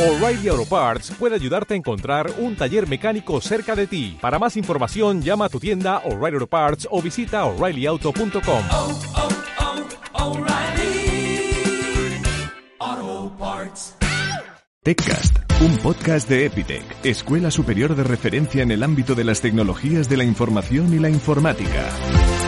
O'Reilly Auto Parts puede ayudarte a encontrar un taller mecánico cerca de ti. Para más información, llama a tu tienda O'Reilly Auto Parts o visita oreillyauto.com. oh, oh, Parts. TechCast, un podcast de Epitech, Escuela Superior de Referencia en el ámbito de las tecnologías de la información y la informática.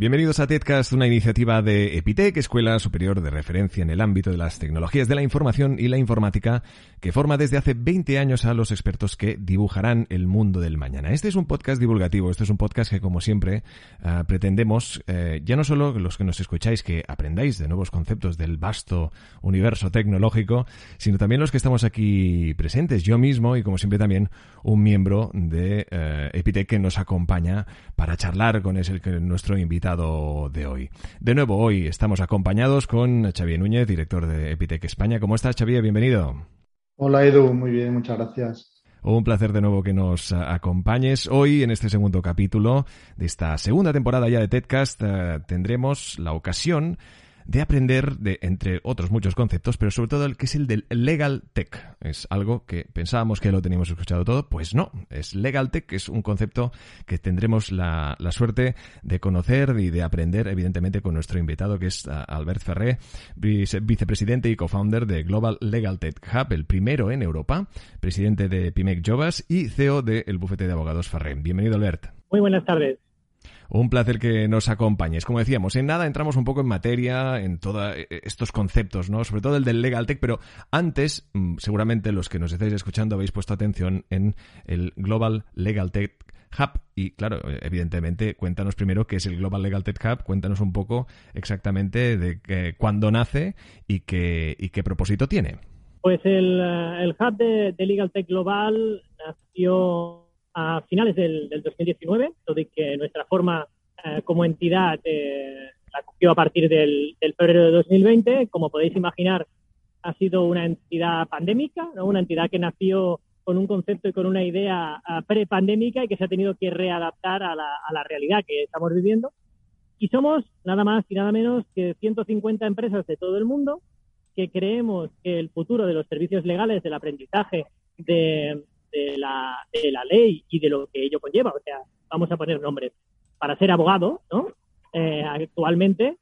Bienvenidos a TEDcast, una iniciativa de Epitec, Escuela Superior de Referencia en el ámbito de las tecnologías de la información y la informática, que forma desde hace 20 años a los expertos que dibujarán el mundo del mañana. Este es un podcast divulgativo, este es un podcast que, como siempre, uh, pretendemos, eh, ya no solo los que nos escucháis, que aprendáis de nuevos conceptos del vasto universo tecnológico, sino también los que estamos aquí presentes, yo mismo y, como siempre, también un miembro de uh, Epitec que nos acompaña para charlar con nuestro invitado de hoy. De nuevo, hoy estamos acompañados con Xavier Núñez, director de Epitec España. ¿Cómo estás, Xavier? Bienvenido. Hola, Edu. Muy bien, muchas gracias. Un placer de nuevo que nos acompañes. Hoy, en este segundo capítulo de esta segunda temporada ya de TEDcast, uh, tendremos la ocasión de aprender de, entre otros muchos conceptos, pero sobre todo el que es el del Legal Tech. Es algo que pensábamos que lo teníamos escuchado todo, pues no. Es Legal Tech, es un concepto que tendremos la, la suerte de conocer y de aprender, evidentemente, con nuestro invitado, que es uh, Albert Ferré, vice vicepresidente y co-founder de Global Legal Tech Hub, el primero en Europa, presidente de Pimec Jovas y CEO del bufete de abogados Ferré. Bienvenido, Albert. Muy buenas tardes. Un placer que nos acompañes. Como decíamos, en nada entramos un poco en materia, en todos estos conceptos, ¿no? Sobre todo el del Legal Tech, pero antes, mm, seguramente los que nos estáis escuchando habéis puesto atención en el Global Legal Tech Hub. Y claro, evidentemente, cuéntanos primero qué es el Global Legal Tech Hub, cuéntanos un poco exactamente de que, cuándo nace y qué, y qué propósito tiene. Pues el, el Hub de Legal Tech Global nació a finales del, del 2019, de que nuestra forma eh, como entidad eh, la cogió a partir del, del, febrero de 2020. Como podéis imaginar, ha sido una entidad pandémica, ¿no? una entidad que nació con un concepto y con una idea uh, prepandémica y que se ha tenido que readaptar a la, a la realidad que estamos viviendo. Y somos nada más y nada menos que 150 empresas de todo el mundo que creemos que el futuro de los servicios legales, del aprendizaje, de, de la, de la ley y de lo que ello conlleva. O sea, vamos a poner nombres. Para ser abogado, ¿no? Eh, actualmente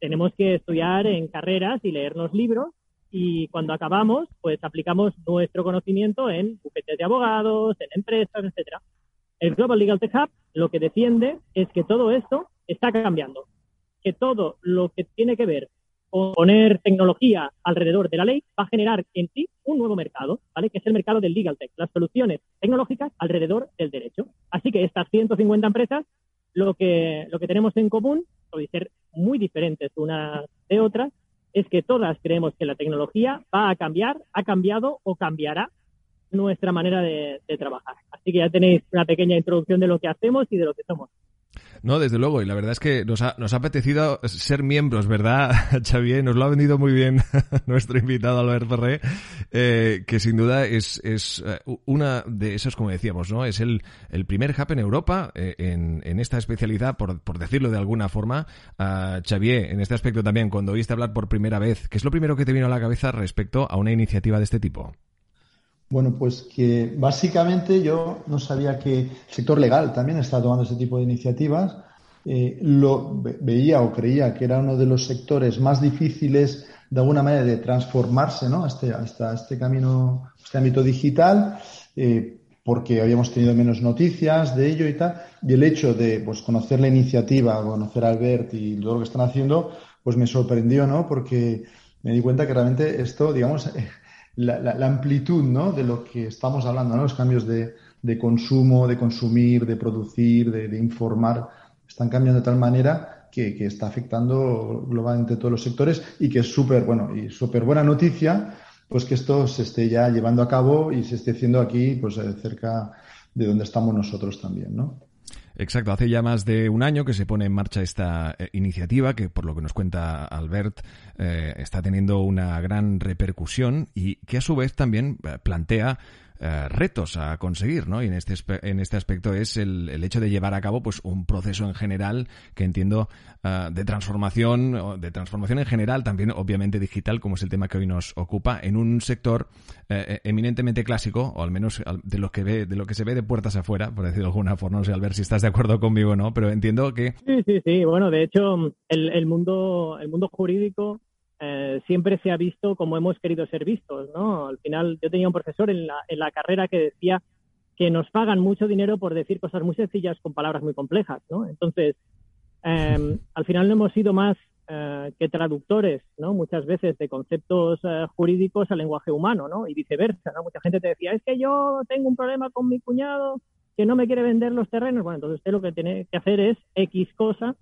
tenemos que estudiar en carreras y leernos libros y cuando acabamos, pues aplicamos nuestro conocimiento en bufetes de abogados, en empresas, etcétera. El Global Legal Tech Hub lo que defiende es que todo esto está cambiando, que todo lo que tiene que ver poner tecnología alrededor de la ley va a generar en sí un nuevo mercado, ¿vale? Que es el mercado del legal tech, las soluciones tecnológicas alrededor del derecho. Así que estas 150 empresas, lo que, lo que tenemos en común, puede ser muy diferentes unas de otras, es que todas creemos que la tecnología va a cambiar, ha cambiado o cambiará nuestra manera de, de trabajar. Así que ya tenéis una pequeña introducción de lo que hacemos y de lo que somos. No, desde luego, y la verdad es que nos ha, nos ha apetecido ser miembros, ¿verdad, Xavier? Nos lo ha vendido muy bien nuestro invitado Albert Ferré, eh, que sin duda es, es una de esas, como decíamos, ¿no? Es el, el primer hub en Europa eh, en, en, esta especialidad, por, por decirlo de alguna forma. Uh, Xavier, en este aspecto también, cuando oíste hablar por primera vez, ¿qué es lo primero que te vino a la cabeza respecto a una iniciativa de este tipo? Bueno, pues que básicamente yo no sabía que el sector legal también está tomando ese tipo de iniciativas. Eh, lo veía o creía que era uno de los sectores más difíciles de alguna manera de transformarse ¿no? este, a este camino, este ámbito digital, eh, porque habíamos tenido menos noticias de ello y tal. Y el hecho de pues, conocer la iniciativa, conocer a Albert y todo lo que están haciendo, pues me sorprendió, ¿no? Porque me di cuenta que realmente esto, digamos, la, la, la, amplitud ¿no? de lo que estamos hablando, ¿no? los cambios de, de consumo, de consumir, de producir, de, de, informar, están cambiando de tal manera que, que está afectando globalmente todos los sectores y que es súper bueno y súper buena noticia pues que esto se esté ya llevando a cabo y se esté haciendo aquí pues cerca de donde estamos nosotros también, ¿no? Exacto, hace ya más de un año que se pone en marcha esta eh, iniciativa que, por lo que nos cuenta Albert, eh, está teniendo una gran repercusión y que a su vez también plantea eh, retos a conseguir, ¿no? Y en este, en este aspecto es el, el, hecho de llevar a cabo pues un proceso en general que entiendo uh, de transformación, de transformación en general, también obviamente digital, como es el tema que hoy nos ocupa, en un sector eh, eminentemente clásico, o al menos de lo que ve, de lo que se ve de puertas afuera, por decirlo de alguna forma, no sé, al ver si estás de acuerdo conmigo o no, pero entiendo que... Sí, sí, sí, bueno, de hecho, el, el mundo, el mundo jurídico eh, siempre se ha visto como hemos querido ser vistos, ¿no? Al final, yo tenía un profesor en la, en la carrera que decía que nos pagan mucho dinero por decir cosas muy sencillas con palabras muy complejas, ¿no? Entonces, eh, al final no hemos sido más eh, que traductores, ¿no? Muchas veces de conceptos eh, jurídicos al lenguaje humano, ¿no? Y viceversa, ¿no? Mucha gente te decía, es que yo tengo un problema con mi cuñado que no me quiere vender los terrenos. Bueno, entonces usted lo que tiene que hacer es X cosa,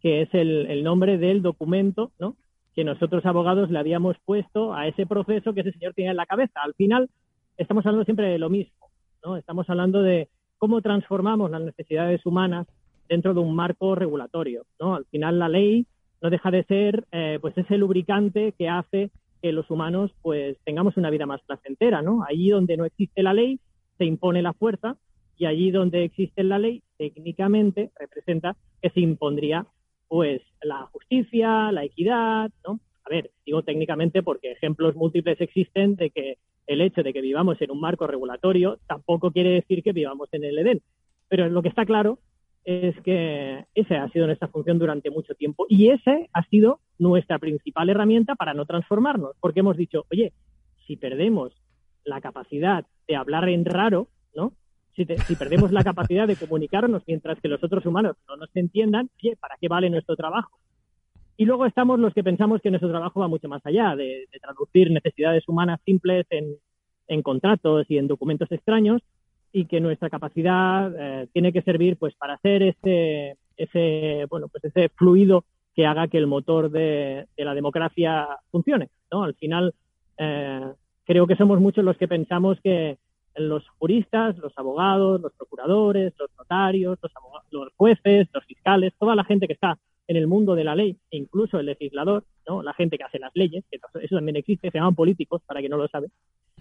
que es el, el nombre del documento, ¿no? Que nosotros abogados le habíamos puesto a ese proceso que ese señor tiene en la cabeza. Al final, estamos hablando siempre de lo mismo, ¿no? Estamos hablando de cómo transformamos las necesidades humanas dentro de un marco regulatorio, ¿no? Al final, la ley no deja de ser, eh, pues, ese lubricante que hace que los humanos, pues, tengamos una vida más placentera, ¿no? Allí donde no existe la ley, se impone la fuerza y allí donde existe la ley, técnicamente representa que se impondría pues la justicia, la equidad, ¿no? A ver, digo técnicamente porque ejemplos múltiples existen de que el hecho de que vivamos en un marco regulatorio tampoco quiere decir que vivamos en el Edén. Pero lo que está claro es que esa ha sido nuestra función durante mucho tiempo y esa ha sido nuestra principal herramienta para no transformarnos, porque hemos dicho, oye, si perdemos la capacidad de hablar en raro, ¿no? Si, si, perdemos la capacidad de comunicarnos mientras que los otros humanos no nos entiendan, ¿para qué vale nuestro trabajo? Y luego estamos los que pensamos que nuestro trabajo va mucho más allá de, traducir necesidades humanas simples en, contratos y en documentos extraños y que nuestra capacidad eh, tiene que servir pues para hacer ese, ese, bueno, pues ese fluido que haga que el motor de, de la democracia funcione. ¿no? Al final, eh, creo que somos muchos los que pensamos que, los juristas, los abogados, los procuradores, los notarios, los, los, jueces, los fiscales, toda la gente que está en el mundo de la ley, e incluso el legislador, ¿no? la gente que hace las leyes, que eso también existe, se llaman políticos, para que no lo sabe.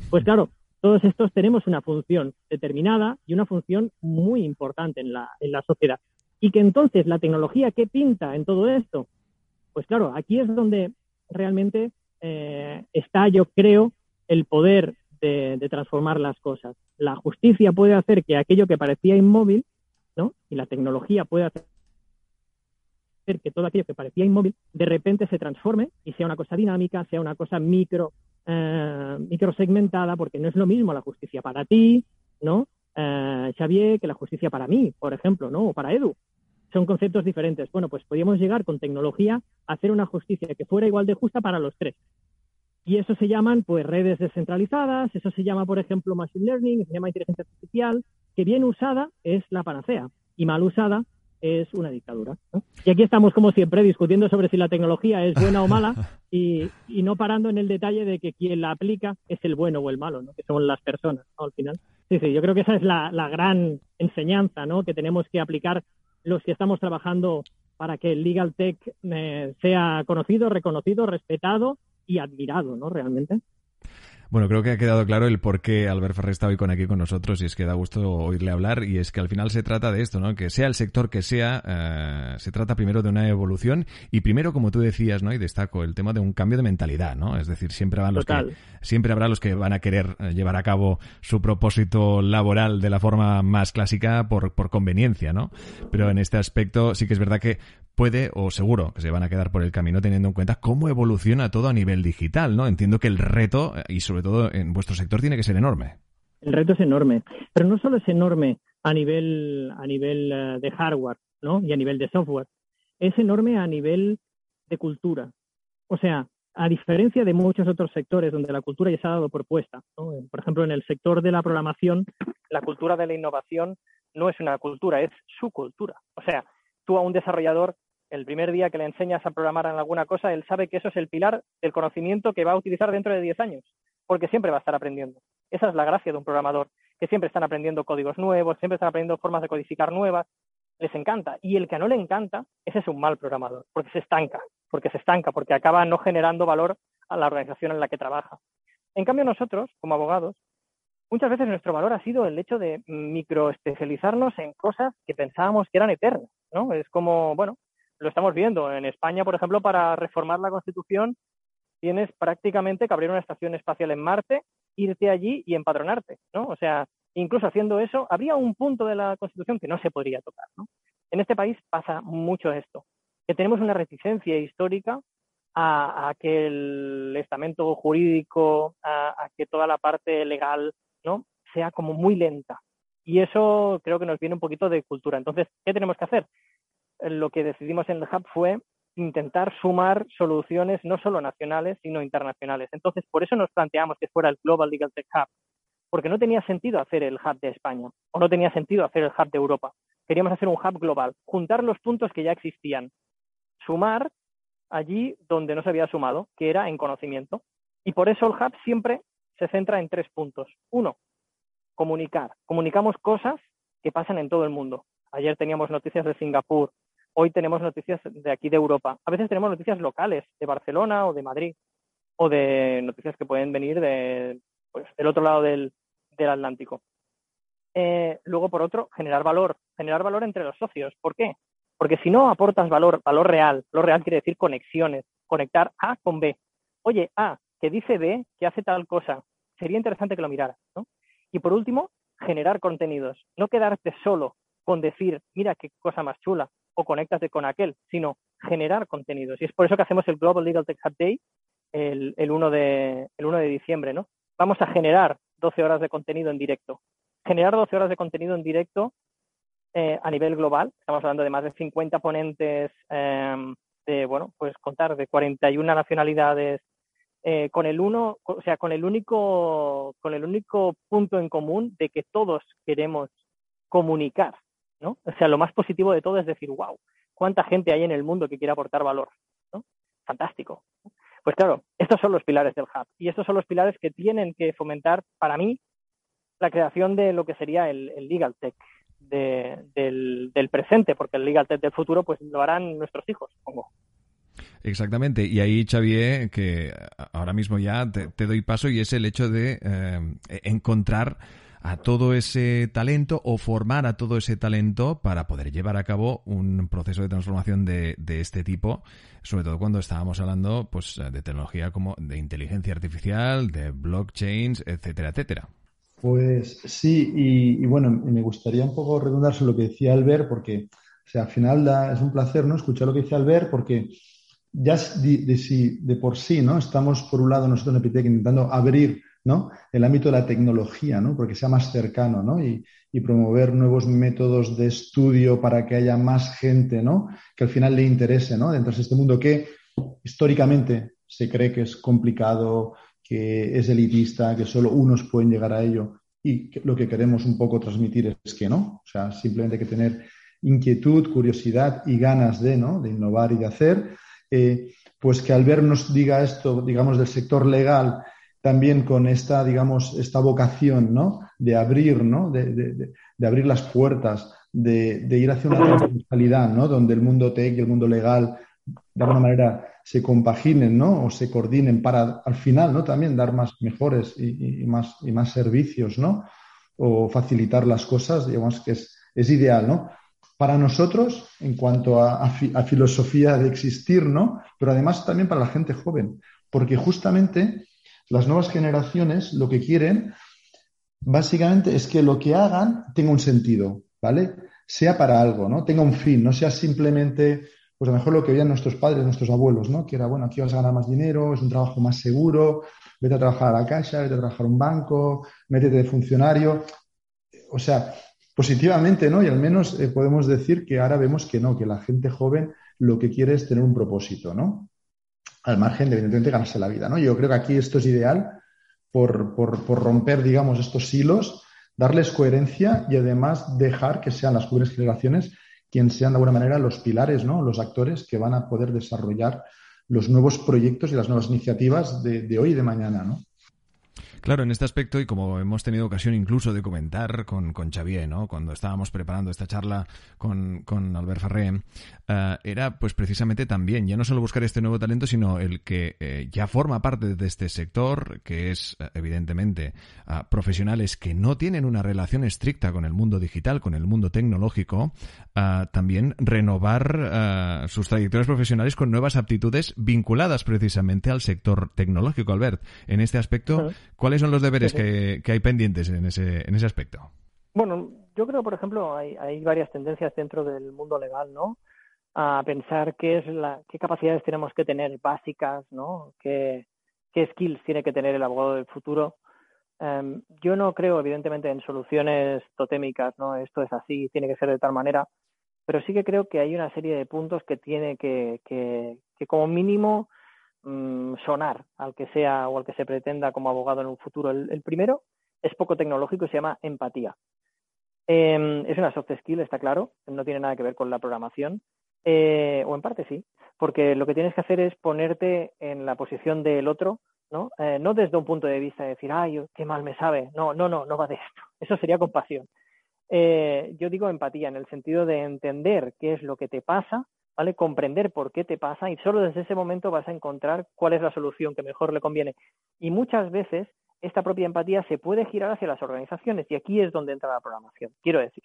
Pues claro, todos estos tenemos una función determinada y una función muy importante en la, en la sociedad. Y que entonces la tecnología, ¿qué pinta en todo esto? Pues claro, aquí es donde realmente eh, está, yo creo, el poder de, transformar las cosas. La justicia puede hacer que aquello que parecía inmóvil, ¿no? Y la tecnología puede hacer que todo aquello que parecía inmóvil de repente se transforme y sea una cosa dinámica, sea una cosa micro, eh, microsegmentada, porque no es lo mismo la justicia para ti, ¿no? Eh, Xavier, que la justicia para mí, por ejemplo, ¿no? O para Edu. Son conceptos diferentes. Bueno, pues podríamos llegar con tecnología a hacer una justicia que fuera igual de justa para los tres. Y eso se llaman pues redes descentralizadas, eso se llama, por ejemplo, machine learning, se llama inteligencia artificial, que bien usada es la panacea y mal usada es una dictadura. ¿no? Y aquí estamos, como siempre, discutiendo sobre si la tecnología es buena o mala y, y, no parando en el detalle de que quien la aplica es el bueno o el malo, ¿no? que son las personas ¿no? al final. Sí, sí, yo creo que esa es la, la gran enseñanza ¿no? que tenemos que aplicar los que estamos trabajando para que el Legal Tech eh, sea conocido, reconocido, respetado y admirado, ¿no? Realmente. Bueno, creo que ha quedado claro el por qué Albert Ferrer está hoy con aquí con nosotros y es que da gusto oírle hablar y es que al final se trata de esto, ¿no? Que sea el sector que sea, eh, se trata primero de una evolución y primero, como tú decías, ¿no? Y destaco el tema de un cambio de mentalidad, ¿no? Es decir, siempre habrá los que siempre habrá los que van a querer eh, llevar a cabo su propósito laboral de la forma más clásica por, por conveniencia, ¿no? Pero en este aspecto sí que es verdad que puede o seguro que se van a quedar por el camino teniendo en cuenta cómo evoluciona todo a nivel digital, ¿no? Entiendo que el reto, y sobre todo en vuestro sector, tiene que ser enorme. El reto es enorme, pero no solo es enorme a nivel, a nivel uh, de hardware, ¿no? Y a nivel de software, es enorme a nivel de cultura. O sea, a diferencia de muchos otros sectores donde la cultura ya se ha dado por puesta, ¿no? por ejemplo, en el sector de la programación, la cultura de la innovación no es una cultura, es su cultura. O sea, tú a un desarrollador, el primer día que le enseñas a programar en alguna cosa, él sabe que eso es el pilar del conocimiento que va a utilizar dentro de 10 años, porque siempre va a estar aprendiendo. Esa es la gracia de un programador, que siempre están aprendiendo códigos nuevos, siempre están aprendiendo formas de codificar nuevas, les encanta. Y el que no le encanta, ese es un mal programador, porque se estanca, porque se estanca, porque acaba no generando valor a la organización en la que trabaja. En cambio, nosotros, como abogados, muchas veces nuestro valor ha sido el hecho de microespecializarnos en cosas que pensábamos que eran eternas, ¿no? Es como, bueno, lo estamos viendo. En España, por ejemplo, para reformar la Constitución tienes prácticamente que abrir una estación espacial en Marte, irte allí y empadronarte, ¿no? O sea, incluso haciendo eso, habría un punto de la Constitución que no se podría tocar, ¿no? En este país pasa mucho esto, que tenemos una reticencia histórica a, que el estamento jurídico, a, que toda la parte legal, ¿no? Sea como muy lenta. Y eso creo que nos viene un poquito de cultura. Entonces, ¿qué tenemos que hacer? Lo que decidimos en el Hub fue intentar sumar soluciones no solo nacionales, sino internacionales. Entonces, por eso nos planteamos que fuera el Global Legal Tech Hub, porque no tenía sentido hacer el hub de España o no tenía sentido hacer el hub de Europa. Queríamos hacer un hub global, juntar los puntos que ya existían, sumar allí donde no se había sumado, que era en conocimiento. Y por eso el hub siempre se centra en tres puntos. Uno, comunicar. Comunicamos cosas que pasan en todo el mundo. Ayer teníamos noticias de Singapur, hoy tenemos noticias de aquí de Europa. A veces tenemos noticias locales, de Barcelona o de Madrid, o de noticias que pueden venir de, pues, del otro lado del, Atlántico. Eh, luego, por otro, generar valor, generar valor entre los socios. ¿Por qué? Porque si no aportas valor, valor real, valor real quiere decir conexiones, conectar A con B. Oye, A, que dice B, que hace tal cosa, sería interesante que lo miraras, ¿no? Y por último, generar contenidos, no quedarte solo con decir, mira qué cosa más chula, o conéctate con aquel, sino generar contenidos. Y es por eso que hacemos el Global Legal Tech Hub Day el, el, 1 de, el 1 de diciembre, ¿no? Vamos a generar 12 horas de contenido en directo. Generar 12 horas de contenido en directo eh, a nivel global, estamos hablando de más de 50 ponentes, em, de, bueno, pues contar de 41 nacionalidades, eh, con el uno, o sea, con el único, con el único punto en común de que todos queremos comunicar, ¿no? O sea, lo más positivo de todo es decir, wow, cuánta gente hay en el mundo que quiere aportar valor, ¿no? Fantástico. Pues claro, estos son los pilares del hub y estos son los pilares que tienen que fomentar, para mí, la creación de lo que sería el, legal tech del, presente, porque el legal tech del futuro pues lo harán nuestros hijos, supongo. Exactamente, y ahí Xavier, que ahora mismo ya te, doy paso y es el hecho de eh, encontrar a todo ese talento o formar a todo ese talento para poder llevar a cabo un proceso de transformación de, de este tipo, sobre todo cuando estábamos hablando pues, de tecnología como de inteligencia artificial, de blockchains, etcétera, etcétera. Pues sí, y, bueno, me gustaría un poco redundar sobre lo que decía Albert, porque o sea, al final es un placer ¿no? escuchar lo que dice Albert, porque ya de, de por sí ¿no? estamos, por un lado, nosotros en Epitec intentando abrir ¿no? El ámbito de la tecnología, ¿no? Porque sea más cercano, ¿no? Y, promover nuevos métodos de estudio para que haya más gente, ¿no? Que al final le interese, ¿no? Dentro de este mundo que históricamente se cree que es complicado, que es elitista, que solo unos pueden llegar a ello. Y lo que queremos un poco transmitir es que no. O sea, simplemente hay que tener inquietud, curiosidad y ganas de, ¿no? De innovar y de hacer. Eh, pues que al vernos diga esto, digamos, del sector legal, también con esta, digamos, esta vocación, ¿no? De abrir, ¿no? De, abrir las puertas, de, ir hacia una transversalidad, ¿no? Donde el mundo tech y el mundo legal, de alguna manera, se compaginen, ¿no? O se coordinen para, al final, ¿no? También dar más mejores y, más, y más servicios, ¿no? O facilitar las cosas, digamos que es, es ideal, ¿no? Para nosotros, en cuanto a, a filosofía de existir, ¿no? Pero además también para la gente joven, porque justamente las nuevas generaciones lo que quieren básicamente es que lo que hagan tenga un sentido, ¿vale? Sea para algo, ¿no? Tenga un fin, no sea simplemente, pues a lo mejor lo que veían nuestros padres, nuestros abuelos, ¿no? Que era, bueno, aquí vas a ganar más dinero, es un trabajo más seguro, vete a trabajar a la casa, vete a trabajar a un banco, métete de funcionario. O sea, positivamente, ¿no? Y al menos eh, podemos decir que ahora vemos que no, que la gente joven lo que quiere es tener un propósito, ¿no? Al margen de, evidentemente, ganarse la vida. ¿no? Yo creo que aquí esto es ideal por, romper, digamos, estos hilos, darles coherencia y además dejar que sean las jóvenes generaciones quienes sean de alguna manera los pilares, ¿no? los actores que van a poder desarrollar los nuevos proyectos y las nuevas iniciativas de, hoy y de mañana. ¿no? Claro, en este aspecto, y como hemos tenido ocasión incluso de comentar con, con Xavier, ¿no? cuando estábamos preparando esta charla con, con Albert Farré, eh, era pues precisamente también, ya no solo buscar este nuevo talento, sino el que eh, ya forma parte de este sector, que es eh, evidentemente profesionales que no tienen una relación estricta con el mundo digital, con el mundo tecnológico, también renovar sus trayectorias profesionales con nuevas aptitudes vinculadas precisamente al sector tecnológico. Albert, en este aspecto, ¿cuáles son los deberes que, hay pendientes en ese, en ese aspecto? Bueno, yo creo, por ejemplo, hay, hay varias tendencias dentro del mundo legal, ¿no? A pensar qué es la, qué capacidades tenemos que tener básicas, ¿no? Qué, qué skills tiene que tener el abogado del futuro. Em, yo no creo, evidentemente, en soluciones totémicas, ¿no? Esto es así, tiene que ser de tal manera, pero sí que creo que hay una serie de puntos que tiene que, que, que como mínimo Mm, sonar al que sea o al que se pretenda como abogado en un futuro. El, primero es poco tecnológico y se llama empatía. Em, es una soft skill, está claro, no tiene nada que ver con la programación, eh, o en parte sí, porque lo que tienes que hacer es ponerte en la posición del otro, ¿no? Eh, no desde un punto de vista de decir, ay, qué mal me sabe. No, no, no, no va de esto. Eso sería compasión. Eh, yo digo empatía en el sentido de entender qué es lo que te pasa ¿vale? Comprender por qué te pasa y solo desde ese momento vas a encontrar cuál es la solución que mejor le conviene. Y muchas veces esta propia empatía se puede girar hacia las organizaciones y aquí es donde entra la programación. Quiero decir,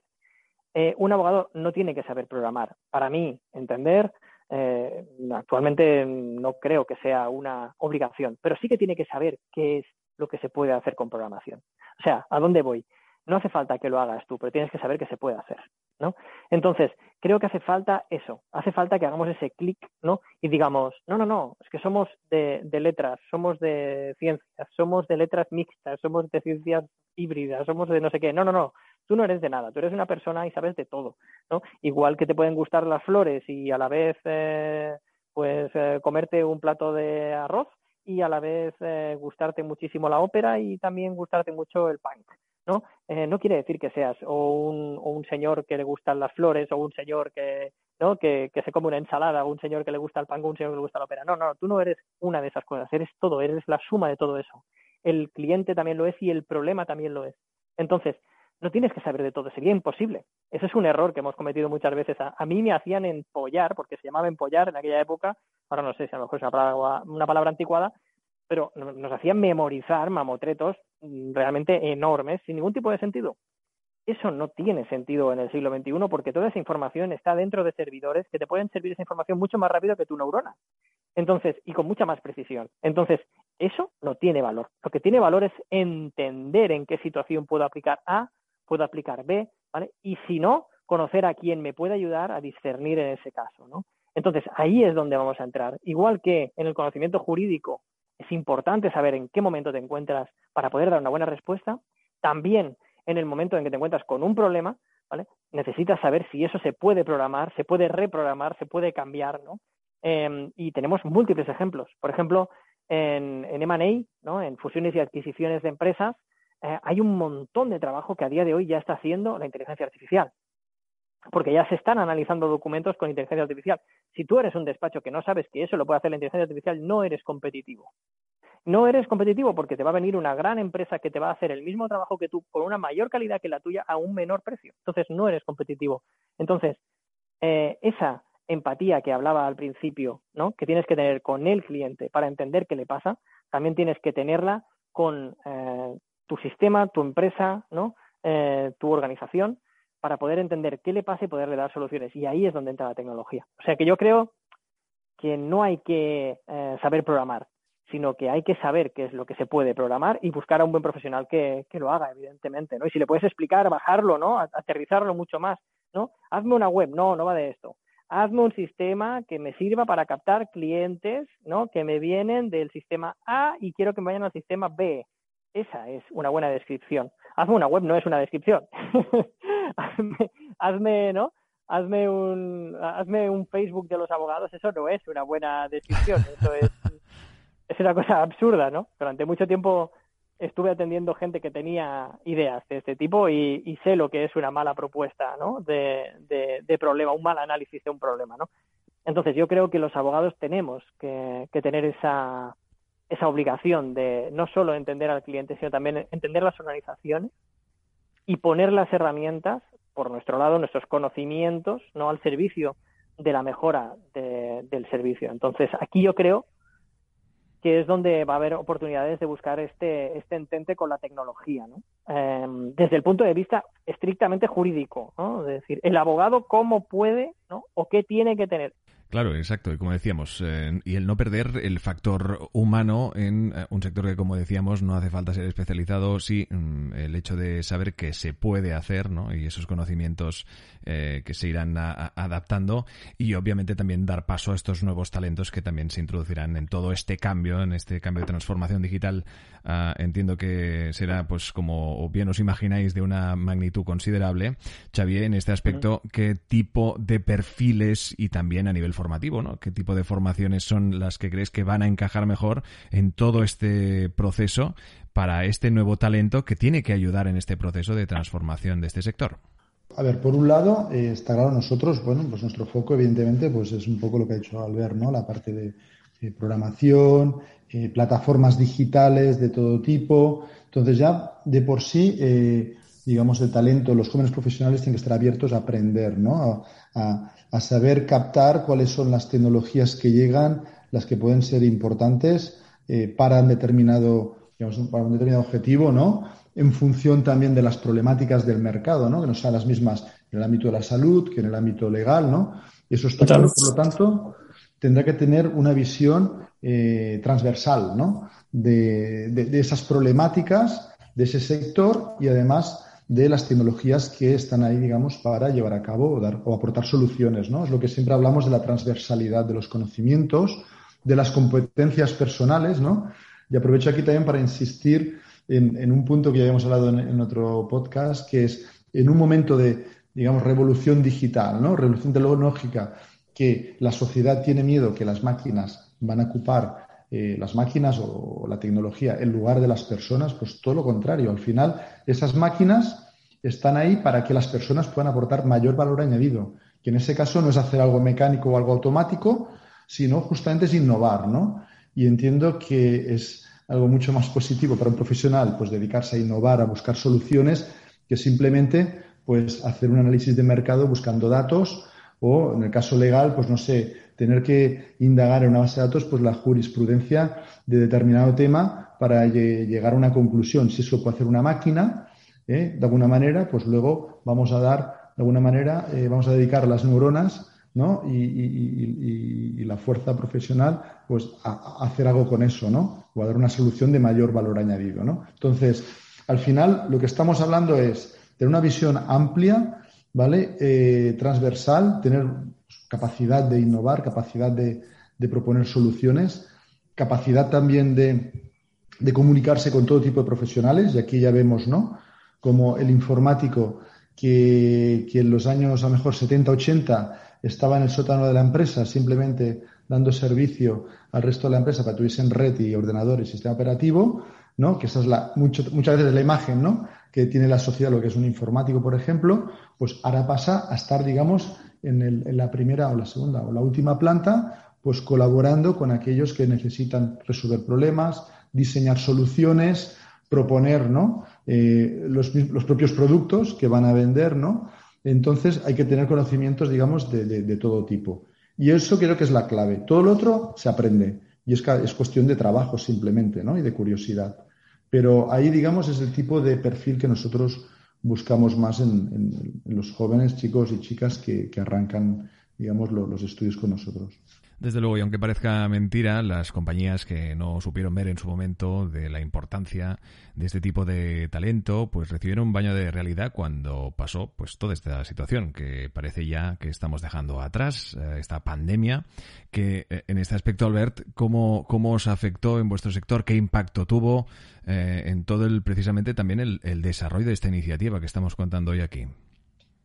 eh, un abogado no tiene que saber programar. Para mí, entender, eh, actualmente no creo que sea una obligación, pero sí que tiene que saber qué es lo que se puede hacer con programación. O sea, ¿a dónde voy? No hace falta que lo hagas tú, pero tienes que saber que se puede hacer. ¿no? Entonces, creo que hace falta eso, hace falta que hagamos ese clic, ¿no? Y digamos, no, no, no, es que somos de, letras, somos de ciencias, somos de letras mixtas, somos de ciencias híbridas, somos de no sé qué, no, no, no, tú no eres de nada, tú eres una persona y sabes de todo, ¿no? Igual que te pueden gustar las flores y a la vez, eh, pues, eh, comerte un plato de arroz y a la vez eh, gustarte muchísimo la ópera y también gustarte mucho el punk. ¿No? Eh, no quiere decir que seas o un, o un señor que le gustan las flores o un señor que, ¿no? Que, que, se come una ensalada o un señor que le gusta el pan o un señor que le gusta la ópera. No, no, tú no eres una de esas cosas, eres todo, eres la suma de todo eso. El cliente también lo es y el problema también lo es. Entonces, no tienes que saber de todo, sería imposible. Ese es un error que hemos cometido muchas veces. A, a mí me hacían empollar, porque se llamaba empollar en aquella época, ahora no sé si a lo mejor es una palabra, una palabra anticuada, pero nos hacían memorizar mamotretos mm, realmente enormes sin ningún tipo de sentido. Eso no tiene sentido en el siglo XXI porque toda esa información está dentro de servidores que te pueden servir esa información mucho más rápido que tu neurona. Entonces, y con mucha más precisión. Entonces, eso no tiene valor. Lo que tiene valor es entender en qué situación puedo aplicar A, puedo aplicar B, ¿vale? Y si no, conocer a quién me puede ayudar a discernir en ese caso, ¿no? Entonces, ahí es donde vamos a entrar. Igual que en el conocimiento jurídico es importante saber en qué momento te encuentras para poder dar una buena respuesta. También en el momento en que te encuentras con un problema, ¿vale? Necesitas saber si eso se puede programar, se puede reprogramar, se puede cambiar, ¿no? Em, y tenemos múltiples ejemplos. Por ejemplo, en, en M&A, ¿no? En fusiones y adquisiciones de empresas, eh, hay un montón de trabajo que a día de hoy ya está haciendo la inteligencia artificial porque ya se están analizando documentos con inteligencia artificial. Si tú eres un despacho que no sabes que eso lo puede hacer la inteligencia artificial, no eres competitivo. No eres competitivo porque te va a venir una gran empresa que te va a hacer el mismo trabajo que tú con una mayor calidad que la tuya a un menor precio. Entonces no eres competitivo. Entonces, eh, esa empatía que hablaba al principio, ¿no? Que tienes que tener con el cliente para entender qué le pasa, también tienes que tenerla con eh, tu sistema, tu empresa, ¿no? Eh, tu organización para poder entender qué le pasa y poderle dar soluciones. Y ahí es donde entra la tecnología. O sea que yo creo que no hay que eh, saber programar, sino que hay que saber qué es lo que se puede programar y buscar a un buen profesional que, lo haga, evidentemente, ¿no? Y si le puedes explicar, bajarlo, ¿no? Aterrizarlo mucho más, ¿no? Hazme una web, no, no va de esto. Hazme un sistema que me sirva para captar clientes, ¿no? Que me vienen del sistema A y quiero que me vayan al sistema B. Esa es una buena descripción. Hazme una web, no es una descripción. hazme, ¿no? Hazme un, hazme un Facebook de los abogados, eso no es una buena descripción, eso es, es una cosa absurda, ¿no? Durante mucho tiempo estuve atendiendo gente que tenía ideas de este tipo y, sé lo que es una mala propuesta, ¿no? De, de, problema, un mal análisis de un problema, ¿no? Entonces yo creo que los abogados tenemos que, que tener esa, esa obligación de no solo entender al cliente, sino también entender las organizaciones y poner las herramientas, por nuestro lado, nuestros conocimientos, no al servicio de la mejora del servicio. Entonces, aquí yo creo que es donde va a haber oportunidades de buscar este, este entente con la tecnología, ¿no? Em, desde el punto de vista estrictamente jurídico, ¿no? Es decir, el abogado cómo puede, ¿no? O qué tiene que tener Claro, exacto. Y como decíamos, eh, y el no perder el factor humano en eh, un sector que, como decíamos, no hace falta ser especializado, sí mm, el hecho de saber que se puede hacer, ¿no? Y esos conocimientos eh, que se irán adaptando y obviamente también dar paso a estos nuevos talentos que también se introducirán en todo este cambio, en este cambio de transformación digital. Ah, entiendo que será, pues, como bien os imagináis, de una magnitud considerable. Xavier, en este aspecto, ¿qué tipo de perfiles y también a nivel formativo, ¿no? ¿Qué tipo de formaciones son las que crees que van a encajar mejor en todo este proceso para este nuevo talento que tiene que ayudar en este proceso de transformación de este sector? A ver, por un lado, eh, está claro, nosotros, bueno, pues nuestro foco, evidentemente, pues es un poco lo que ha dicho Albert, ¿no? La parte de, programación, eh, plataformas digitales de todo tipo. Entonces, ya de por sí, eh, digamos, el talento, los jóvenes profesionales tienen que estar abiertos a aprender, ¿no? A, saber captar cuáles son las tecnologías que llegan, las que pueden ser importantes eh, para un determinado, digamos, para un determinado objetivo, ¿no? En función también de las problemáticas del mercado, ¿no? Que no sean las mismas en el ámbito de la salud que en el ámbito legal, ¿no? Eso está claro, por lo tanto, tendrá que tener una visión eh, transversal, ¿no? De, esas problemáticas de ese sector y además de las tecnologías que están ahí, digamos, para llevar a cabo o, aportar soluciones, ¿no? Es lo que siempre hablamos de la transversalidad de los conocimientos, de las competencias personales, ¿no? Y aprovecho aquí también para insistir en, un punto que ya habíamos hablado en, otro podcast, que es en un momento de, digamos, revolución digital, ¿no? Revolución tecnológica, que la sociedad tiene miedo que las máquinas van a ocupar eh, las máquinas o, la tecnología en lugar de las personas, pues todo lo contrario. Al final, esas máquinas están ahí para que las personas puedan aportar mayor valor añadido, que en ese caso no es hacer algo mecánico o algo automático, sino justamente es innovar, ¿no? Y entiendo que es algo mucho más positivo para un profesional, pues dedicarse a innovar, a buscar soluciones, que simplemente pues hacer un análisis de mercado buscando datos o en el caso legal, pues no sé, tener que indagar en una base de datos pues la jurisprudencia de determinado tema para llegar a una conclusión. Si eso puede hacer una máquina, ¿eh? de alguna manera, pues luego vamos a dar, de alguna manera, eh, vamos a dedicar las neuronas ¿no? Y, la fuerza profesional pues a, hacer algo con eso, ¿no? O a dar una solución de mayor valor añadido, ¿no? Entonces, al final, lo que estamos hablando es tener una visión amplia, ¿vale? Eh, transversal, tener capacidad de innovar, capacidad de, proponer soluciones, capacidad también de, comunicarse con todo tipo de profesionales, y aquí ya vemos, ¿no? Como el informático que, en los años a lo mejor 70, 80 estaba en el sótano de la empresa simplemente dando servicio al resto de la empresa para que tuviesen red y ordenador y sistema operativo, ¿no? Que esa es la, muchas veces la imagen, ¿no? Que tiene la sociedad, lo que es un informático, por ejemplo, pues ahora pasa a estar, digamos, en, la primera o la segunda o la última planta, pues colaborando con aquellos que necesitan resolver problemas, diseñar soluciones, proponer ¿no? Eh, los, propios productos que van a vender, ¿no? Entonces hay que tener conocimientos, digamos, de, todo tipo. Y eso creo que es la clave. Todo lo otro se aprende y es, es cuestión de trabajo simplemente, ¿no? Y de curiosidad. Pero ahí, digamos, es el tipo de perfil que nosotros buscamos más en, los jóvenes chicos y chicas que, arrancan, digamos, los estudios con nosotros. Desde luego, y aunque parezca mentira, las compañías que no supieron ver en su momento de la importancia de este tipo de talento, pues recibieron un baño de realidad cuando pasó pues toda esta situación que parece ya que estamos dejando atrás, eh, esta pandemia, que eh, en este aspecto, Albert, ¿cómo, ¿cómo os afectó en vuestro sector? ¿Qué impacto tuvo eh, en todo el, precisamente también el desarrollo de esta iniciativa que estamos contando hoy aquí?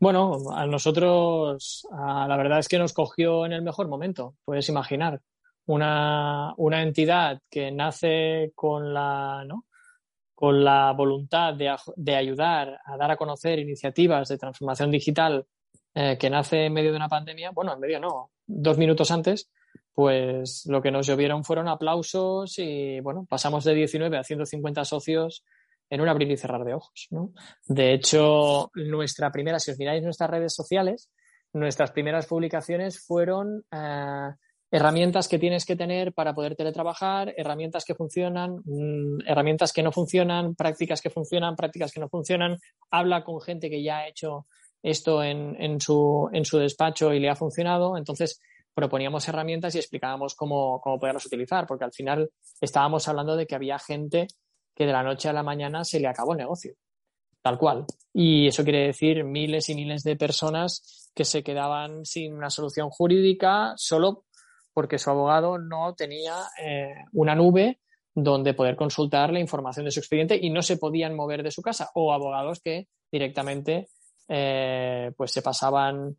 Bueno, a nosotros la verdad es que nos cogió en el mejor momento, puedes imaginar. Una, una entidad que nace con la, ¿no? con la voluntad de, de, ayudar a dar a conocer iniciativas de transformación digital eh, que nace en medio de una pandemia, bueno, en medio no, dos minutos antes, pues lo que nos llovieron fueron aplausos y bueno, pasamos de 19 a 150 socios en un abrir y cerrar de ojos. ¿no? De hecho, nuestra primera, si os miráis nuestras redes sociales, nuestras primeras publicaciones fueron eh, herramientas que tienes que tener para poder teletrabajar, herramientas que funcionan, mm, herramientas que no funcionan, prácticas que funcionan, prácticas que no funcionan. Habla con gente que ya ha hecho esto en, su despacho y le ha funcionado. Entonces, proponíamos herramientas y explicábamos cómo, cómo poderlas utilizar, porque al final estábamos hablando de que había gente que de la noche a la mañana se le acabó el negocio, tal cual. Y eso quiere decir miles y miles de personas que se quedaban sin una solución jurídica solo porque su abogado no tenía eh, una nube donde poder consultar la información de su expediente y no se podían mover de su casa o abogados que directamente eh, pues se pasaban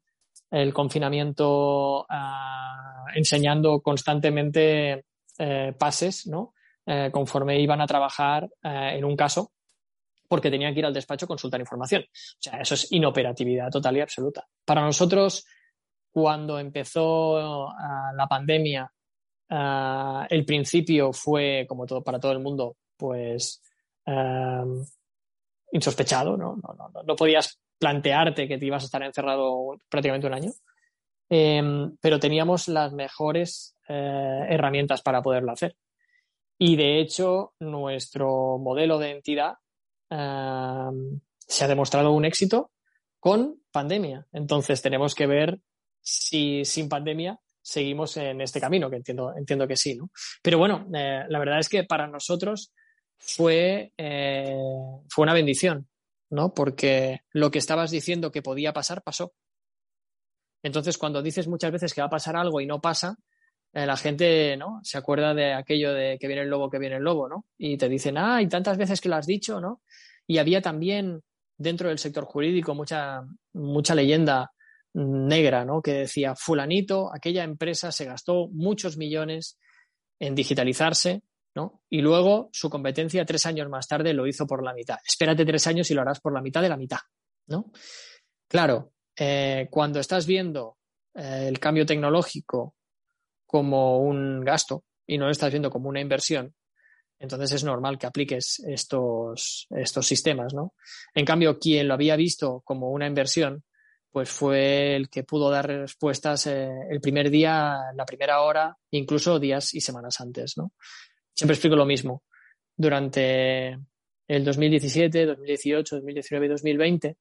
el confinamiento ah, enseñando constantemente eh, pases, ¿no? Eh, conforme iban a trabajar eh, en un caso, porque tenían que ir al despacho a consultar información. O sea, eso es inoperatividad total y absoluta. Para nosotros, cuando empezó la pandemia, el principio fue, como todo para todo el mundo, pues insospechado, ¿no? No, no, no podías plantearte que te ibas a estar encerrado prácticamente un año. Em, pero teníamos las mejores eh, herramientas para poderlo hacer. Y de hecho, nuestro modelo de entidad em, se ha demostrado un éxito con pandemia. Entonces tenemos que ver si sin pandemia seguimos en este camino, que entiendo, entiendo que sí, ¿no? Pero bueno, eh, la verdad es que para nosotros fue, eh, fue una bendición ¿no? Porque lo que estabas diciendo que podía pasar, pasó. Entonces, cuando dices muchas veces que va a pasar algo y no pasa, eh, la gente, ¿no? Se acuerda de aquello de que viene el lobo, que viene el lobo, ¿no? Y te dicen, ah, y tantas veces que lo has dicho, ¿no? Y había también dentro del sector jurídico mucha, mucha leyenda negra, ¿no? Que decía, fulanito, aquella empresa se gastó muchos millones en digitalizarse ¿no? Y luego su competencia tres años más tarde lo hizo por la mitad. Espérate tres años y lo harás por la mitad de la mitad, ¿no? Claro, eh, cuando estás viendo eh, el cambio tecnológico como un gasto y no lo estás viendo como una inversión, entonces es normal que apliques estos, estos sistemas, ¿no? En cambio, quien lo había visto como una inversión, pues fue el que pudo dar respuestas eh, el primer día, la primera hora, incluso días y semanas antes, ¿no? siempre explico lo mismo. Durante el 2017, 2018, 2019 y 2020,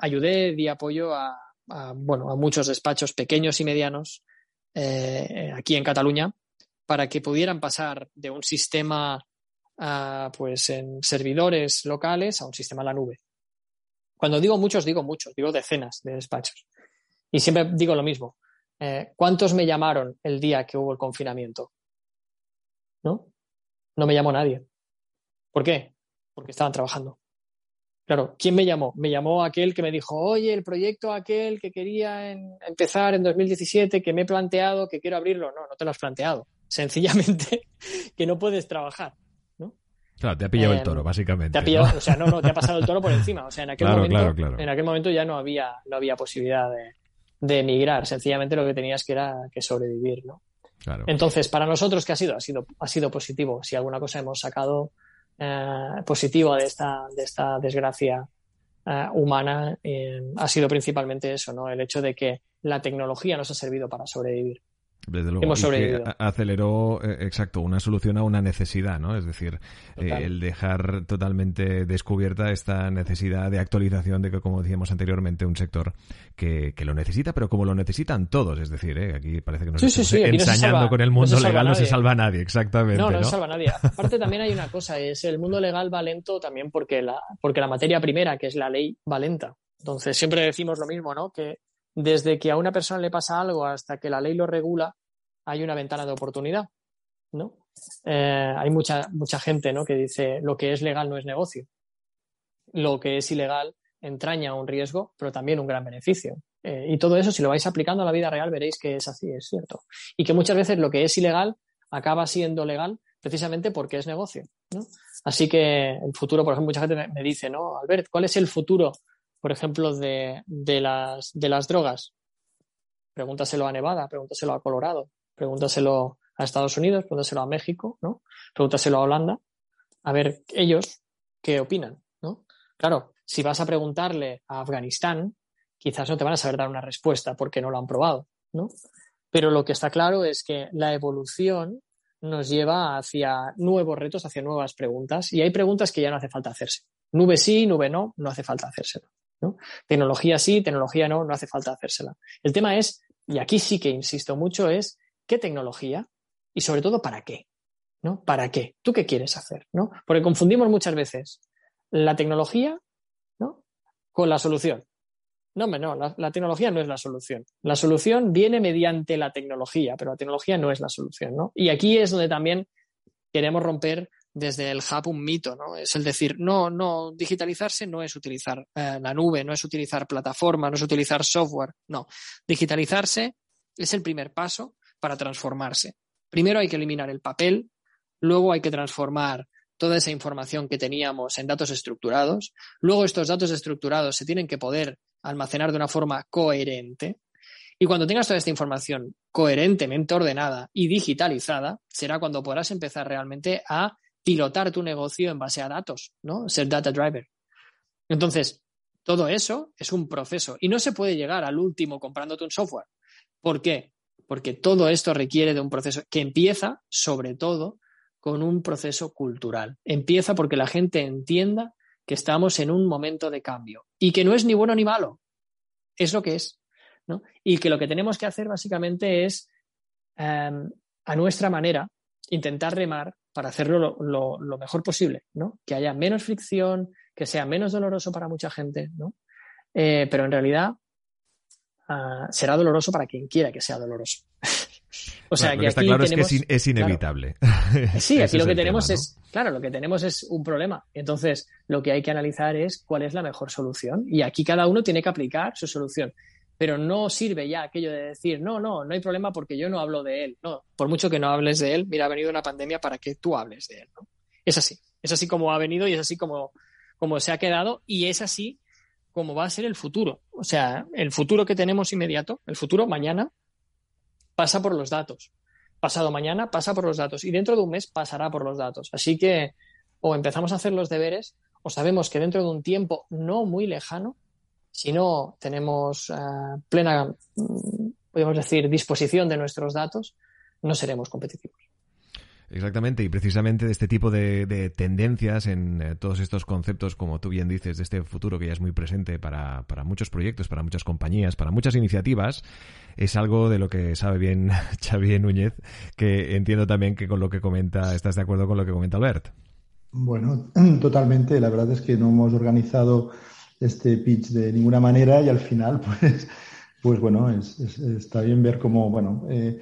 ayudé, di apoyo a, bueno, a muchos despachos pequeños y medianos eh, aquí en Cataluña para que pudieran pasar de un sistema pues en servidores locales a un sistema en la nube. Cuando digo muchos, digo muchos, digo decenas de despachos. Y siempre digo lo mismo. Eh, ¿Cuántos me llamaron el día que hubo el confinamiento? ¿no? No me llamó nadie. ¿Por qué? Porque estaban trabajando. Claro, ¿quién me llamó? Me llamó aquel que me dijo, oye, el proyecto aquel que quería empezar en 2017, que me he planteado, que quiero abrirlo. No, no te lo has planteado. Sencillamente que no puedes trabajar. ¿no? Claro, te ha pillado el toro, básicamente. Te ha pillado, o sea, no, no, te ha pasado el toro por encima. O sea, en aquel, momento, En aquel momento ya no había, no había posibilidad de, de emigrar. Sencillamente lo que tenías que era que sobrevivir, ¿no? Entonces, para nosotros, ¿qué ha sido? Ha sido, ha sido positivo. Si alguna cosa hemos sacado eh, positivo de esta, de esta desgracia eh, humana, eh, ha sido principalmente eso, ¿no? El hecho de que la tecnología nos ha servido para sobrevivir. Desde luego. Hemos sobrevivido. aceleró, eh, exacto, una solución a una necesidad, ¿no? Es decir, eh, el dejar totalmente descubierta esta necesidad de actualización de que, como decíamos anteriormente, un sector que, que lo necesita, pero como lo necesitan todos. Es decir, ¿eh? aquí parece que nos sí, ensañando con el mundo legal, no se salva a nadie, exactamente. No, no, se salva a nadie. Aparte, también hay una cosa, es el mundo legal va lento también porque la, porque la materia primera, que es la ley, va lenta. Entonces, siempre decimos lo mismo, ¿no? Que desde que a una persona le pasa algo hasta que la ley lo regula, hay una ventana de oportunidad, ¿no? Eh, hay mucha, mucha gente ¿no? que dice lo que es legal no es negocio. Lo que es ilegal entraña un riesgo, pero también un gran beneficio. Eh, y todo eso, si lo vais aplicando a la vida real, veréis que es así, es cierto. Y que muchas veces lo que es ilegal acaba siendo legal precisamente porque es negocio. Así que el futuro, por ejemplo, mucha gente me, dice, ¿no? Albert, ¿cuál es el futuro por ejemplo, de, las, las drogas. Pregúntaselo a Nevada, pregúntaselo a Colorado, pregúntaselo a Estados Unidos, pregúntaselo a México, ¿no? Pregúntaselo a Holanda, a ver ellos qué opinan, ¿no? Claro, si vas a preguntarle a Afganistán, quizás no te van a saber dar una respuesta porque no lo han probado, ¿no? Pero lo que está claro es que la evolución nos lleva hacia nuevos retos, hacia nuevas preguntas. Y hay preguntas que ya no hace falta hacerse. Nube sí, nube no, no hace falta hacérsela. ¿No? Tecnología sí, tecnología no, no hace falta hacérsela. El tema es, y aquí sí que insisto mucho, es qué tecnología y sobre todo para qué. ¿no? ¿Para qué? ¿Tú qué quieres hacer? ¿no? Porque confundimos muchas veces la tecnología ¿no? con la solución. No, no, la, la, tecnología no es la solución. La solución viene mediante la tecnología, pero la tecnología no es la solución, ¿no? Y aquí es donde también queremos romper desde el hub un mito, ¿no? Es el decir, no, no, digitalizarse no es utilizar eh, la nube, no es utilizar plataforma, no es utilizar software, no. Digitalizarse es el primer paso para transformarse. Primero hay que eliminar el papel, luego hay que transformar toda esa información que teníamos en datos estructurados, luego estos datos estructurados se tienen que poder almacenar de una forma coherente. Y cuando tengas toda esta información coherentemente ordenada y digitalizada, será cuando podrás empezar realmente a pilotar tu negocio en base a datos, ¿no? Ser data driver. Entonces, todo eso es un proceso y no se puede llegar al último comprándote un software. ¿Por qué? Porque todo esto requiere de un proceso que empieza, sobre todo, con un proceso cultural. Empieza porque la gente entienda que estamos en un momento de cambio y que no es ni bueno ni malo, es lo que es. ¿no? Y que lo que tenemos que hacer básicamente es, um, a nuestra manera, intentar remar para hacerlo lo, lo, lo, mejor posible, ¿no? que haya menos fricción, que sea menos doloroso para mucha gente, ¿no? Eh, pero en realidad uh, será doloroso para quien quiera que sea doloroso. O sea, que está claro tenemos, es que es, inevitable. Claro. Sí, aquí lo que tenemos tema, ¿no? es, claro, lo que tenemos es un problema. Entonces, lo que hay que analizar es cuál es la mejor solución. Y aquí cada uno tiene que aplicar su solución. Pero no sirve ya aquello de decir, no, no, no hay problema porque yo no hablo de él. No, por mucho que no hables de él, mira, ha venido una pandemia para que tú hables de él. ¿no? Es así. Es así como ha venido y es así como, como se ha quedado y es así como va a ser el futuro. O sea, el futuro que tenemos inmediato, el futuro mañana, pasa por los datos. Pasado mañana pasa por los datos y dentro de un mes pasará por los datos. Así que o empezamos a hacer los deberes o sabemos que dentro de un tiempo no muy lejano, si no tenemos uh, plena, podemos decir, disposición de nuestros datos, no seremos competitivos. Exactamente, y precisamente de este tipo de, de tendencias en eh, todos estos conceptos, como tú bien dices, de este futuro que ya es muy presente para, para, muchos proyectos, para muchas compañías, para muchas iniciativas, es algo de lo que sabe bien Xavier Núñez, que entiendo también que con lo que comenta, estás de acuerdo con lo que comenta Albert. Bueno, totalmente. La verdad es que no hemos organizado este pitch de ninguna manera y al final, pues, pues bueno, es, es, está bien ver cómo, bueno, eh,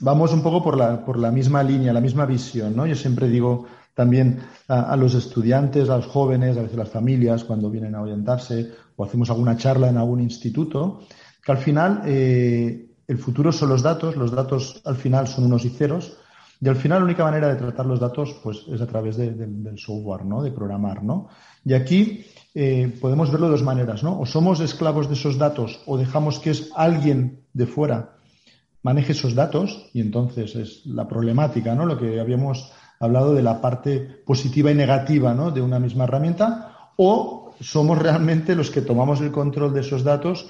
vamos un poco por la, por la misma línea, la misma visión, ¿no? Yo siempre digo también a, los estudiantes, a los jóvenes, a veces las familias, cuando vienen a orientarse o hacemos alguna charla en algún instituto, que al final eh, el futuro son los datos, los datos al final son unos y ceros, y al final la única manera de tratar los datos pues, es a través de, de, del software, ¿no? De programar, ¿no? Y aquí eh, podemos verlo de dos maneras, ¿no? O somos esclavos de esos datos o dejamos que es alguien de fuera maneje esos datos y entonces es la problemática, ¿no? Lo que habíamos hablado de la parte positiva y negativa, ¿no? De una misma herramienta o somos realmente los que tomamos el control de esos datos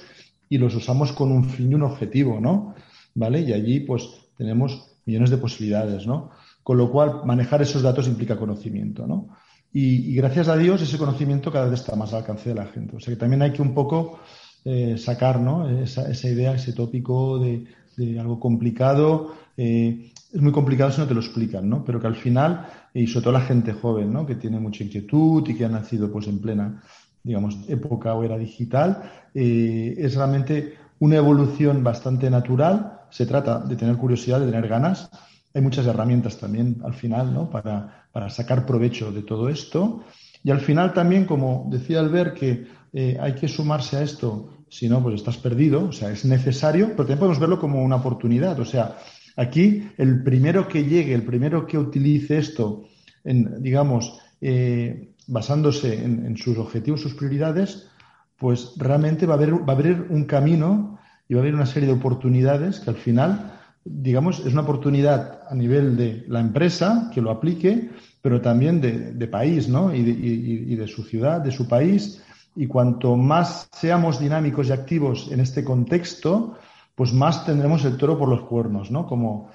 y los usamos con un fin y un objetivo, ¿no? ¿Vale? Y allí pues tenemos millones de posibilidades, ¿no? Con lo cual manejar esos datos implica conocimiento, ¿no? Y, gracias a Dios ese conocimiento cada vez está más al alcance de la gente. O sea que también hay que un poco eh, sacar, ¿no? Esa, idea, ese tópico de, de algo complicado. Eh, es muy complicado si no te lo explican, ¿no? Pero que al final, y sobre todo la gente joven, ¿no? Que tiene mucha inquietud y que ha nacido pues en plena, digamos, época o era digital, eh, es realmente una evolución bastante natural. Se trata de tener curiosidad, de tener ganas. Hay muchas herramientas también al final, ¿no? Para, para sacar provecho de todo esto. Y al final también, como decía Albert, que eh, hay que sumarse a esto si no, pues estás perdido. O sea, es necesario, pero también podemos verlo como una oportunidad. O sea, aquí el primero que llegue, el primero que utilice esto, en, digamos, eh, basándose en, sus objetivos, sus prioridades, pues realmente va a haber, va a haber un camino y va a haber una serie de oportunidades que al final, digamos, es una oportunidad a nivel de la empresa que lo aplique, pero también de, país, ¿no? Y de, y de su ciudad, de su país. Y cuanto más seamos dinámicos y activos en este contexto, pues más tendremos el toro por los cuernos, ¿no? Como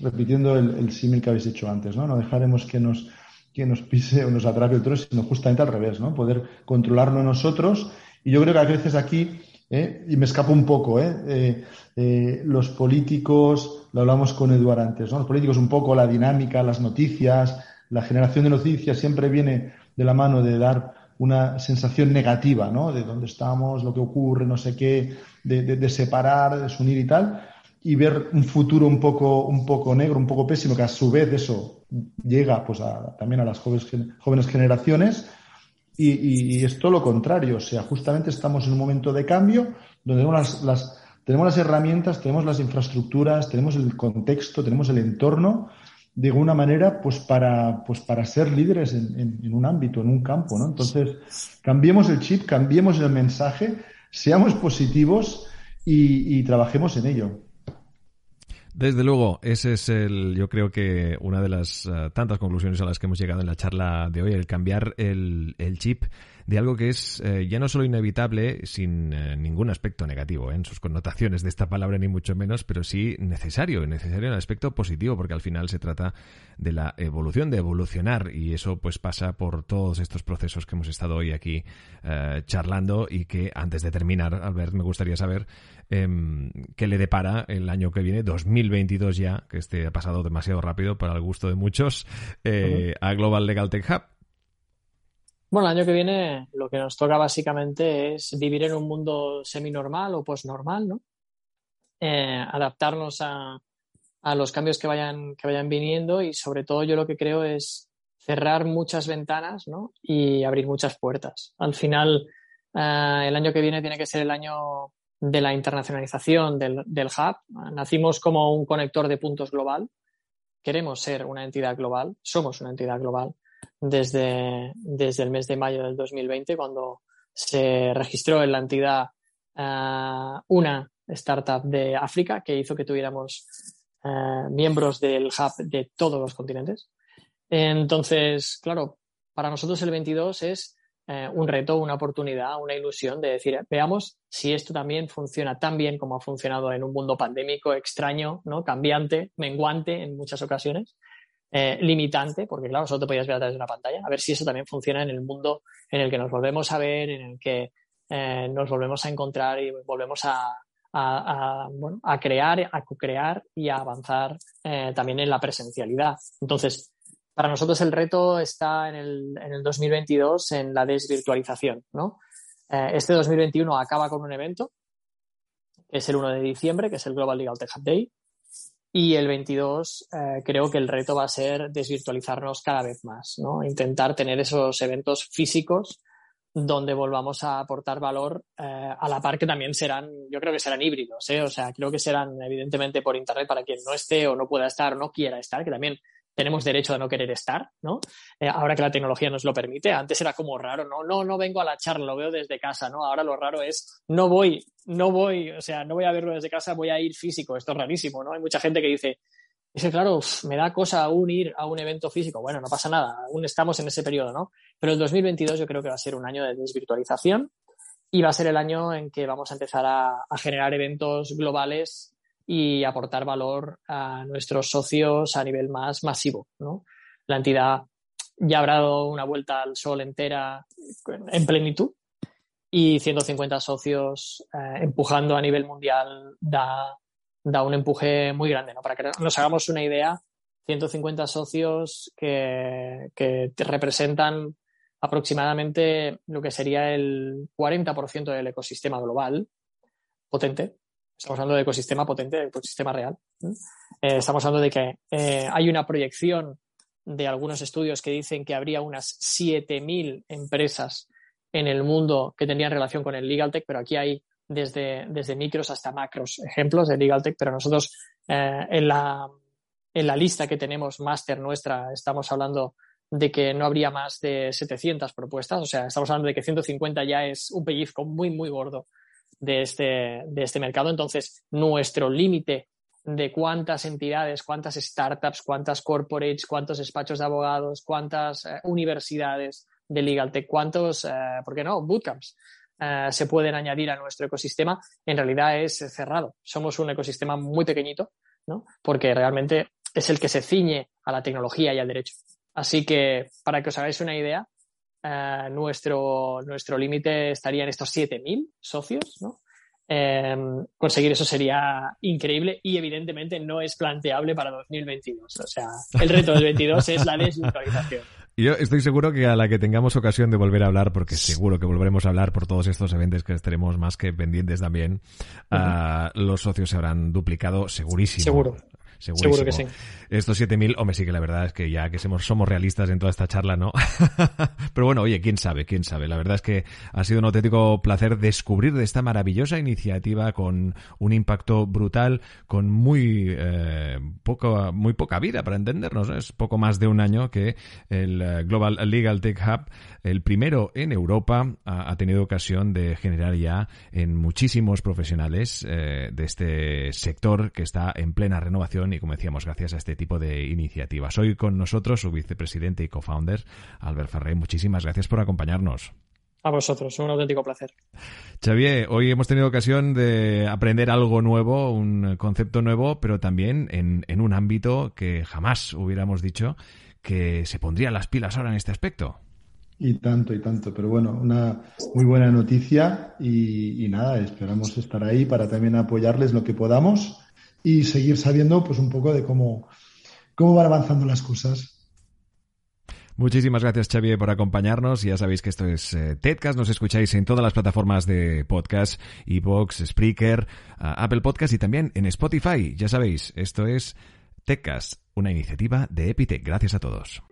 repitiendo el, símil que habéis hecho antes, ¿no? No dejaremos que nos, que nos pise o nos atrape el toro, sino justamente al revés, ¿no? Poder controlarlo nosotros. Y yo creo que a veces aquí, ¿eh? y me escapo un poco, ¿eh? ¿eh? Eh, los políticos, lo hablamos con Eduard antes, ¿no? Los políticos un poco, la dinámica, las noticias, la generación de noticias siempre viene de la mano de dar una sensación negativa, ¿no? De dónde estamos, lo que ocurre, no sé qué, de, de, separar, de desunir y tal, y ver un futuro un poco, un poco negro, un poco pésimo, que a su vez eso llega pues también a las jóvenes, jóvenes generaciones. Y, y, es todo lo contrario, o sea, justamente estamos en un momento de cambio donde tenemos las, las, tenemos las herramientas, tenemos las infraestructuras, tenemos el contexto, tenemos el entorno de alguna manera, pues para, pues para ser líderes en, un ámbito, en un campo, ¿no? Entonces, cambiemos el chip, cambiemos el mensaje, seamos positivos y, trabajemos en ello. Desde luego, ese es el, yo creo que una de las eh, tantas conclusiones a las que hemos llegado en la charla de hoy, el cambiar el, chip de algo que es eh, ya no solo inevitable sin eh, ningún aspecto negativo en sus connotaciones de esta palabra ni mucho menos, pero sí necesario, necesario en el aspecto positivo porque al final se trata de la evolución, de evolucionar y eso pues pasa por todos estos procesos que hemos estado hoy aquí charlando y que antes de terminar, Albert, me gustaría saber em, qué le depara el año que viene, 2022 ya, que este ha pasado demasiado rápido para el gusto de muchos, a Global Legal Tech Hub. Bueno, el año que viene lo que nos toca básicamente es vivir en un mundo semi-normal o post-normal, ¿no? Eh, adaptarnos a, los cambios que vayan, que vayan viniendo y sobre todo yo lo que creo es cerrar muchas ventanas ¿no? y abrir muchas puertas. Al final, eh, el año que viene tiene que ser el año de la internacionalización del, del hub. Nacimos como un conector de puntos global. Queremos ser una entidad global, somos una entidad global desde, desde el mes de mayo del 2020, cuando se registró en la entidad uh, una startup de África que hizo que tuviéramos uh, miembros del hub de todos los continentes. Entonces, claro, para nosotros el 22 es uh, un reto, una oportunidad, una ilusión de decir, veamos si esto también funciona tan bien como ha funcionado en un mundo pandémico extraño, ¿no? cambiante, menguante en muchas ocasiones. Eh, limitante, porque claro, solo te podías ver a través de una pantalla, a ver si eso también funciona en el mundo en el que nos volvemos a ver, en el que eh, nos volvemos a encontrar y volvemos a, a, bueno, a crear, a co-crear y a avanzar eh, también en la presencialidad. Entonces, para nosotros el reto está en el, en el 2022 en la desvirtualización, ¿no? este 2021 acaba con un evento, que es el 1 de diciembre, que es el Global Legal Tech Hub Day, y el 22 eh, creo que el reto va a ser desvirtualizarnos cada vez más, ¿no? Intentar tener esos eventos físicos donde volvamos a aportar valor eh, a la par que también serán, yo creo que serán híbridos, ¿eh? o sea, creo que serán evidentemente por internet para quien no esté o no pueda estar o no quiera estar, que también tenemos derecho a no querer estar, ¿no? Eh, ahora que la tecnología nos lo permite. Antes era como raro, no, no, no vengo a la charla, lo veo desde casa, ¿no? Ahora lo raro es, no voy, no voy, o sea, no voy a verlo desde casa, voy a ir físico. Esto es rarísimo, ¿no? Hay mucha gente que dice, dice, claro, me da cosa aún ir a un evento físico. Bueno, no pasa nada, aún estamos en ese periodo, ¿no? Pero el 2022 yo creo que va a ser un año de desvirtualización y va a ser el año en que vamos a empezar a, a generar eventos globales y aportar valor a nuestros socios a nivel más masivo. ¿no? La entidad ya habrá dado una vuelta al sol entera en plenitud y 150 socios eh, empujando a nivel mundial da, da, un empuje muy grande. ¿no? Para que nos hagamos una idea, 150 socios que, que representan aproximadamente lo que sería el 40% del ecosistema global potente Estamos hablando de ecosistema potente, de ecosistema real. Eh, estamos hablando de que eh, hay una proyección de algunos estudios que dicen que habría unas 7.000 empresas en el mundo que tendrían relación con el legal tech, pero aquí hay desde, desde micros hasta macros ejemplos de legal tech, pero nosotros eh, en, la, en la lista que tenemos máster nuestra estamos hablando de que no habría más de 700 propuestas, o sea, estamos hablando de que 150 ya es un pellizco muy, muy gordo de este, de este mercado. Entonces, nuestro límite de cuántas entidades, cuántas startups, cuántas corporates, cuántos despachos de abogados, cuántas eh, universidades de Legal Tech, cuántos, eh, ¿por qué no?, bootcamps eh, se pueden añadir a nuestro ecosistema, en realidad es cerrado. Somos un ecosistema muy pequeñito, ¿no? Porque realmente es el que se ciñe a la tecnología y al derecho. Así que, para que os hagáis una idea, nuestro, nuestro límite estaría en estos 7.000 socios, ¿no? Em, conseguir eso sería increíble y evidentemente no es planteable para 2022. O sea, el reto del 22 es la desvirtualización. Yo estoy seguro que a la que tengamos ocasión de volver a hablar, porque seguro que volveremos a hablar por todos estos eventos que estaremos más que pendientes también, ah, los socios se habrán duplicado segurísimo. Seguro. Seguro que sí. Estos 7.000, hombre, sí que la verdad es que ya que somos, somos realistas en toda esta charla, ¿no? Pero bueno, oye, quién sabe, quién sabe. La verdad es que ha sido un auténtico placer descubrir de esta maravillosa iniciativa con un impacto brutal, con muy, eh, poco, muy poca vida, para entendernos. Es poco más de un año que el eh, Global Legal Tech Hub, el primero en Europa, ha, tenido ocasión de generar ya en muchísimos profesionales eh, de este sector que está en plena renovación y, como decíamos, gracias a este tipo de iniciativas. Hoy con nosotros su vicepresidente y co-founder, Albert Ferrey. Muchísimas gracias por acompañarnos. A vosotros, un auténtico placer. Xavier, hoy hemos tenido ocasión de aprender algo nuevo, un concepto nuevo, pero también en, en un ámbito que jamás hubiéramos dicho que se pondrían las pilas ahora en este aspecto. Y tanto, y tanto. Pero bueno, una muy buena noticia y, y, nada, esperamos estar ahí para también apoyarles lo que podamos y seguir sabiendo pues un poco de cómo, cómo van avanzando las cosas. Muchísimas gracias, Xavier, por acompañarnos. Ya sabéis que esto es eh, TEDcast. Nos escucháis en todas las plataformas de podcast, Evox, Spreaker, Apple Podcast y también en Spotify. Ya sabéis, esto es TEDcast, una iniciativa de Epitech. Gracias a todos.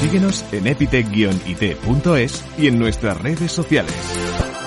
Síguenos en epitech-it.es y en nuestras redes sociales.